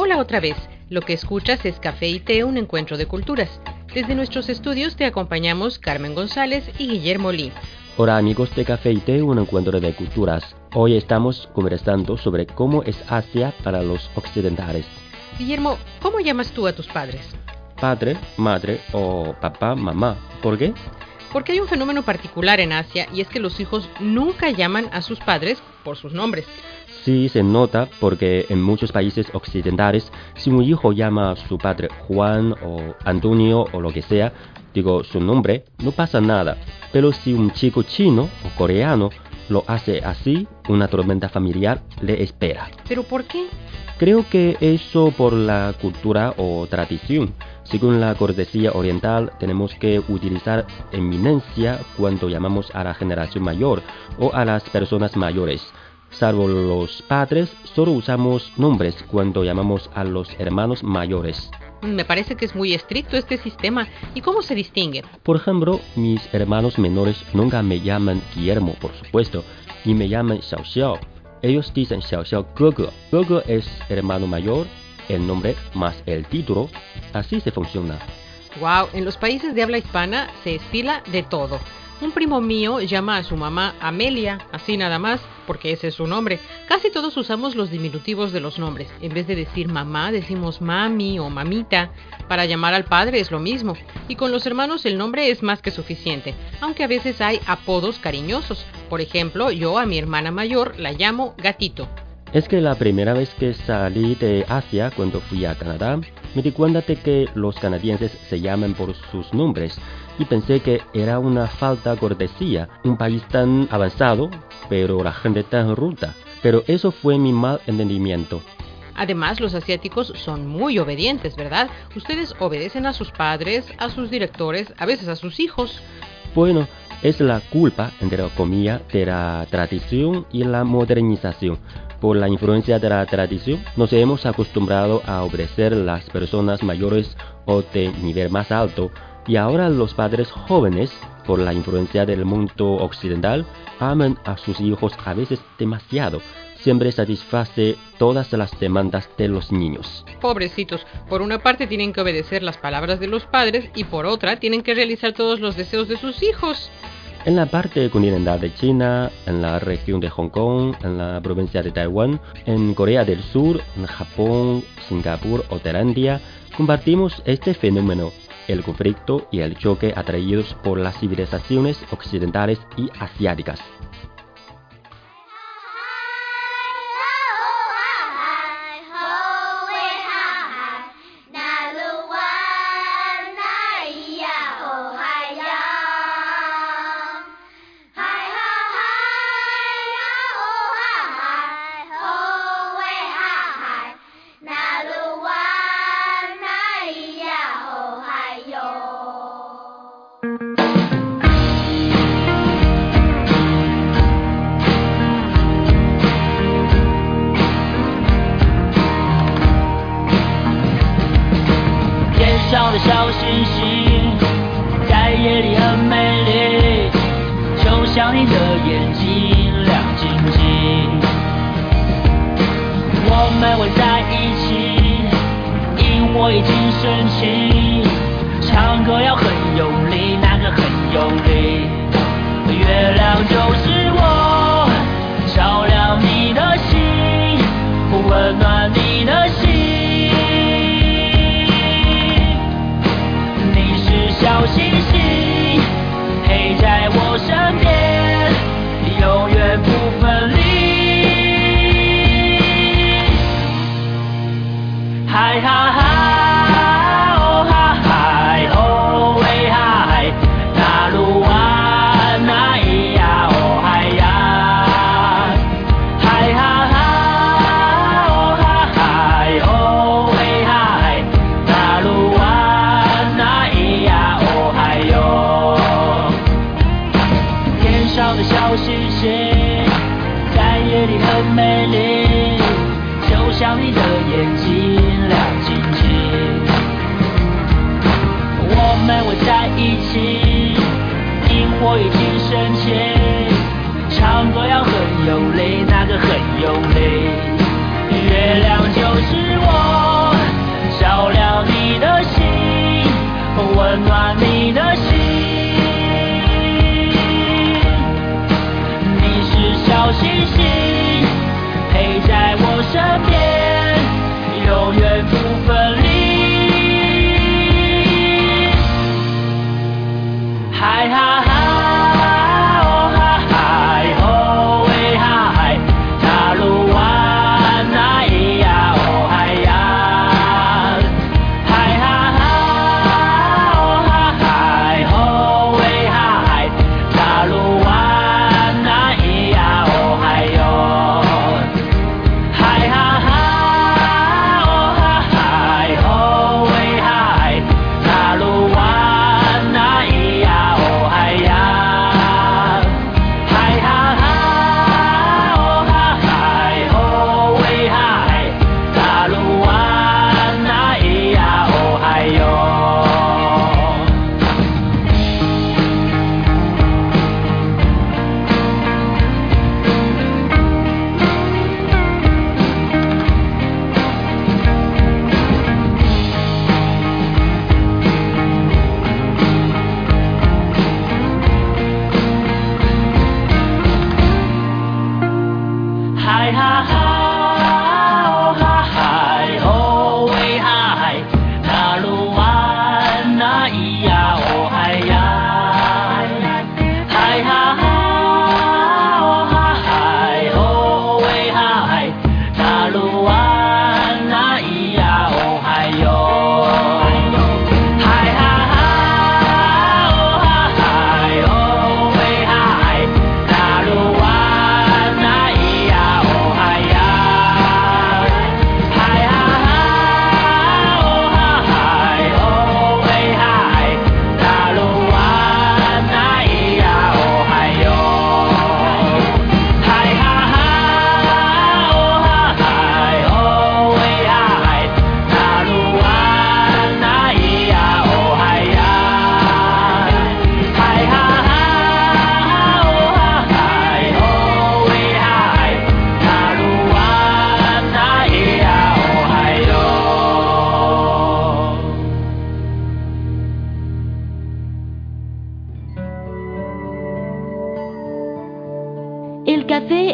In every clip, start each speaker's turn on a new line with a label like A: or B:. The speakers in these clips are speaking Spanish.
A: Hola otra vez. Lo que escuchas es Café y Té, un encuentro de culturas. Desde nuestros estudios te acompañamos Carmen González y Guillermo Lee.
B: Hola amigos de Café y té, un encuentro de culturas. Hoy estamos conversando sobre cómo es Asia para los occidentales.
A: Guillermo, ¿cómo llamas tú a tus padres?
B: Padre, madre o papá, mamá. ¿Por qué?
A: Porque hay un fenómeno particular en Asia y es que los hijos nunca llaman a sus padres por sus nombres.
B: Sí se nota porque en muchos países occidentales, si un hijo llama a su padre Juan o Antonio o lo que sea, digo su nombre, no pasa nada. Pero si un chico chino o coreano lo hace así, una tormenta familiar le espera.
A: ¿Pero por qué?
B: Creo que eso por la cultura o tradición. Según la cortesía oriental, tenemos que utilizar eminencia cuando llamamos a la generación mayor o a las personas mayores. Salvo los padres, solo usamos nombres cuando llamamos a los hermanos mayores.
A: Me parece que es muy estricto este sistema. ¿Y cómo se distingue?
B: Por ejemplo, mis hermanos menores nunca me llaman Guillermo, por supuesto, ni me llaman Xiao Xiao. Ellos dicen Xiao Xiao Gogo. Gogo es hermano mayor, el nombre más el título. Así se funciona.
A: Wow, en los países de habla hispana se estila de todo. Un primo mío llama a su mamá Amelia, así nada más, porque ese es su nombre. Casi todos usamos los diminutivos de los nombres. En vez de decir mamá, decimos mami o mamita. Para llamar al padre es lo mismo. Y con los hermanos el nombre es más que suficiente, aunque a veces hay apodos cariñosos. Por ejemplo, yo a mi hermana mayor la llamo gatito.
B: Es que la primera vez que salí de Asia, cuando fui a Canadá, me di cuenta de que los canadienses se llaman por sus nombres y pensé que era una falta de cortesía, un país tan avanzado, pero la gente tan ruda. Pero eso fue mi mal entendimiento.
A: Además, los asiáticos son muy obedientes, ¿verdad? Ustedes obedecen a sus padres, a sus directores, a veces a sus hijos.
B: Bueno, es la culpa, entre comillas, de la tradición y la modernización. Por la influencia de la tradición, nos hemos acostumbrado a obedecer a las personas mayores o de nivel más alto, y ahora los padres jóvenes, por la influencia del mundo occidental, aman a sus hijos a veces demasiado. Siempre satisface todas las demandas de los niños.
A: Pobrecitos, por una parte tienen que obedecer las palabras de los padres y por otra tienen que realizar todos los deseos de sus hijos.
B: En la parte continental de China, en la región de Hong Kong, en la provincia de Taiwán, en Corea del Sur, en Japón, Singapur o Tailandia, compartimos este fenómeno, el conflicto y el choque atraídos por las civilizaciones occidentales y asiáticas.
C: 我们会在一起因为我已经生气唱歌要很用力那个很用力。月亮就是身边。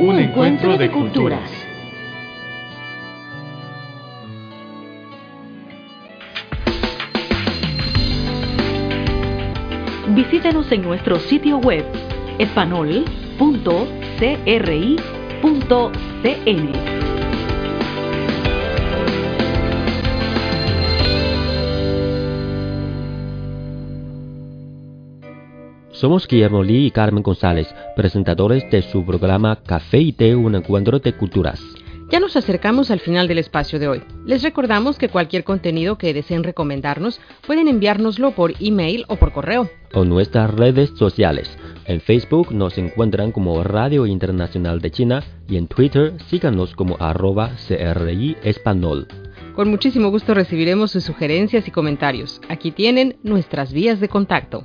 D: un, encuentro, de, culturas.
E: Visítenos en nuestro sitio web espanol.cri.cn.
B: Somos Guillermo Lee y Carmen González, presentadores de su programa Café y Té, un encuentro de culturas.
A: Ya nos acercamos al final del espacio de hoy. Les recordamos que cualquier contenido que deseen recomendarnos pueden enviárnoslo por email o por correo.
B: O nuestras redes sociales. En Facebook nos encuentran como Radio Internacional de China y en Twitter síganos como arroba CRI Español.
A: Con muchísimo gusto recibiremos sus sugerencias y comentarios. Aquí tienen nuestras vías de contacto.